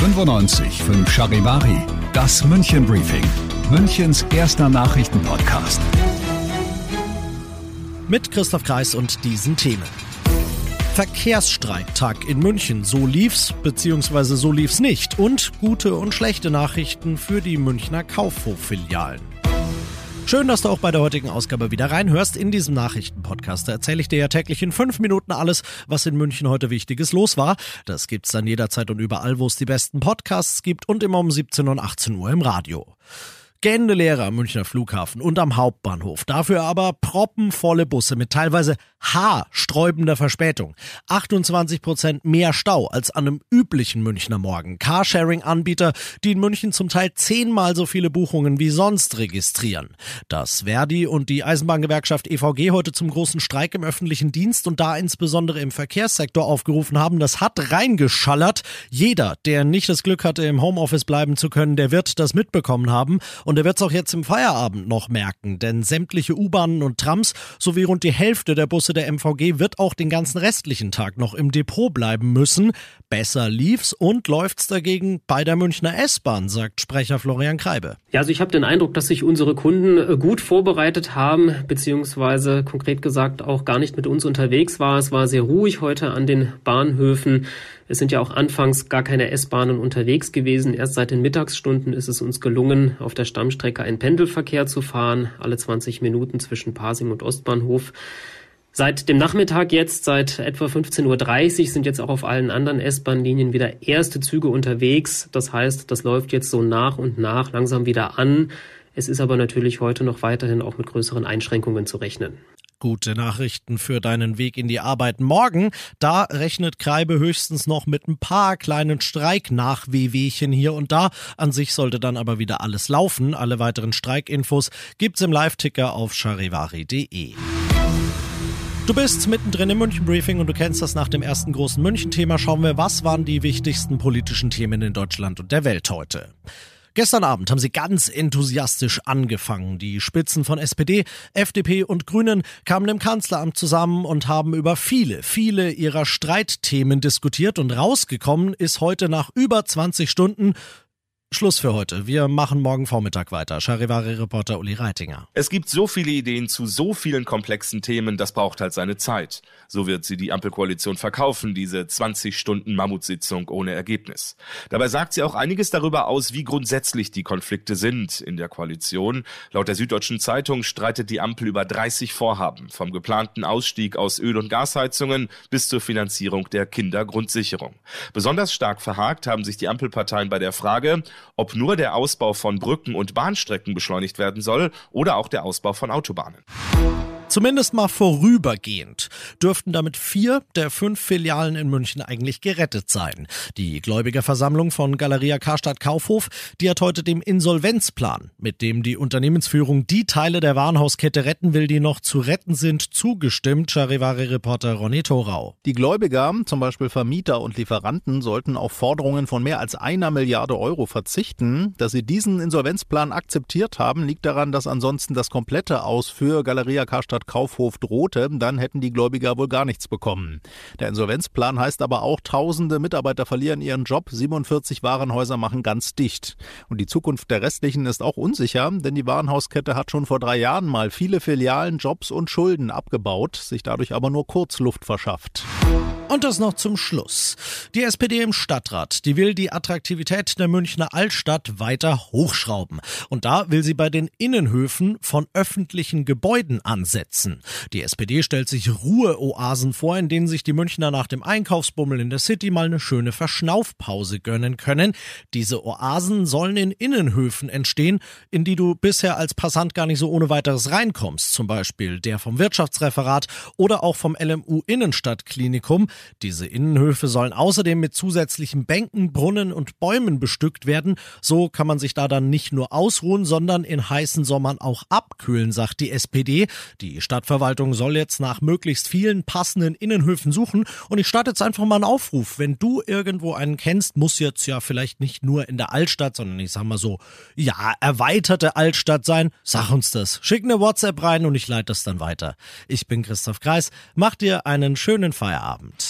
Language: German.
95 5 Charivari, das München Briefing, Münchens erster Nachrichtenpodcast. Mit Christoph Kreis und diesen Themen. Verkehrsstreiktag in München. So lief's, beziehungsweise so lief's nicht. Und gute und schlechte Nachrichten für die Münchner Kaufhoffilialen. Schön, dass du auch bei der heutigen Ausgabe wieder reinhörst. In diesem Nachrichtenpodcast erzähle ich dir ja täglich in fünf Minuten alles, was in München heute Wichtiges los war. Das gibt's dann jederzeit und überall, wo es die besten Podcasts gibt und immer um 17 und 18 Uhr im Radio. Gähnende Leere am Münchner Flughafen und am Hauptbahnhof. Dafür aber proppenvolle Busse mit teilweise haarsträubender Verspätung. 28 Prozent mehr Stau als an einem üblichen Münchner Morgen. Carsharing-Anbieter, die in München zum Teil zehnmal so viele Buchungen wie sonst registrieren. Dass Verdi und die Eisenbahngewerkschaft EVG heute zum großen Streik im öffentlichen Dienst und da insbesondere im Verkehrssektor aufgerufen haben, das hat reingeschallert. Jeder, der nicht das Glück hatte, im Homeoffice bleiben zu können, der wird das mitbekommen haben. Er wird es auch jetzt im Feierabend noch merken, denn sämtliche U-Bahnen und Trams sowie rund die Hälfte der Busse der MVG wird auch den ganzen restlichen Tag noch im Depot bleiben müssen. Besser lief's und läuft's dagegen bei der Münchner S-Bahn, sagt Sprecher Florian Kreibe. Ja, also ich habe den Eindruck, dass sich unsere Kunden äh, gut vorbereitet haben, beziehungsweise konkret gesagt auch gar nicht mit uns unterwegs war. Es war sehr ruhig heute an den Bahnhöfen. Es sind ja auch anfangs gar keine S-Bahnen unterwegs gewesen. Erst seit den Mittagsstunden ist es uns gelungen, auf der Stammstrecke einen Pendelverkehr zu fahren, alle 20 Minuten zwischen Pasing und Ostbahnhof. Seit dem Nachmittag jetzt, seit etwa 15.30 Uhr, sind jetzt auch auf allen anderen S-Bahn-Linien wieder erste Züge unterwegs. Das heißt, das läuft jetzt so nach und nach langsam wieder an. Es ist aber natürlich heute noch weiterhin auch mit größeren Einschränkungen zu rechnen. Gute Nachrichten für deinen Weg in die Arbeit morgen. Da rechnet Kreibe höchstens noch mit ein paar kleinen Streiknachwehwehchen hier und da. An sich sollte dann aber wieder alles laufen. Alle weiteren Streikinfos gibt's im Live-Ticker auf charivari.de. Du bist mittendrin im München Briefing und du kennst das nach dem ersten großen München-Thema. Schauen wir, was waren die wichtigsten politischen Themen in Deutschland und der Welt heute. Gestern Abend haben sie ganz enthusiastisch angefangen. Die Spitzen von SPD, FDP und Grünen kamen im Kanzleramt zusammen und haben über viele, viele ihrer Streitthemen diskutiert und rausgekommen ist heute nach über 20 Stunden Schluss für heute. Wir machen morgen Vormittag weiter. Charivari-Reporter Uli Reitinger. Es gibt so viele Ideen zu so vielen komplexen Themen, das braucht halt seine Zeit. So wird sie die Ampelkoalition verkaufen, diese 20 Stunden Mammutsitzung ohne Ergebnis. Dabei sagt sie auch einiges darüber aus, wie grundsätzlich die Konflikte sind in der Koalition. Laut der Süddeutschen Zeitung streitet die Ampel über 30 Vorhaben, vom geplanten Ausstieg aus Öl- und Gasheizungen bis zur Finanzierung der Kindergrundsicherung. Besonders stark verhakt haben sich die Ampelparteien bei der Frage, ob nur der Ausbau von Brücken und Bahnstrecken beschleunigt werden soll oder auch der Ausbau von Autobahnen. Zumindest mal vorübergehend dürften damit vier der fünf Filialen in München eigentlich gerettet sein. Die Gläubigerversammlung von Galeria Karstadt Kaufhof, die hat heute dem Insolvenzplan, mit dem die Unternehmensführung die Teile der Warenhauskette retten will, die noch zu retten sind, zugestimmt. Charivari-Reporter Ronny Thorau. Die Gläubiger, zum Beispiel Vermieter und Lieferanten, sollten auf Forderungen von mehr als einer Milliarde Euro verzichten. Dass sie diesen Insolvenzplan akzeptiert haben, liegt daran, dass ansonsten das komplette Aus für Galeria Karstadt Stadt Kaufhof drohte, dann hätten die Gläubiger wohl gar nichts bekommen. Der Insolvenzplan heißt aber auch, tausende Mitarbeiter verlieren ihren Job, 47 Warenhäuser machen ganz dicht. Und die Zukunft der restlichen ist auch unsicher, denn die Warenhauskette hat schon vor drei Jahren mal viele Filialen, Jobs und Schulden abgebaut, sich dadurch aber nur Kurzluft verschafft. Und das noch zum Schluss. Die SPD im Stadtrat, die will die Attraktivität der Münchner Altstadt weiter hochschrauben. Und da will sie bei den Innenhöfen von öffentlichen Gebäuden ansetzen. Die SPD stellt sich Ruheoasen vor, in denen sich die Münchner nach dem Einkaufsbummel in der City mal eine schöne Verschnaufpause gönnen können. Diese Oasen sollen in Innenhöfen entstehen, in die du bisher als Passant gar nicht so ohne weiteres reinkommst. Zum Beispiel der vom Wirtschaftsreferat oder auch vom LMU Innenstadtklinikum. Diese Innenhöfe sollen außerdem mit zusätzlichen Bänken, Brunnen und Bäumen bestückt werden. So kann man sich da dann nicht nur ausruhen, sondern in heißen Sommern auch abkühlen, sagt die SPD. Die Stadtverwaltung soll jetzt nach möglichst vielen passenden Innenhöfen suchen. Und ich starte jetzt einfach mal einen Aufruf. Wenn du irgendwo einen kennst, muss jetzt ja vielleicht nicht nur in der Altstadt, sondern ich sag mal so, ja, erweiterte Altstadt sein. Sag uns das. Schick eine WhatsApp rein und ich leite das dann weiter. Ich bin Christoph Kreis. Mach dir einen schönen Feierabend.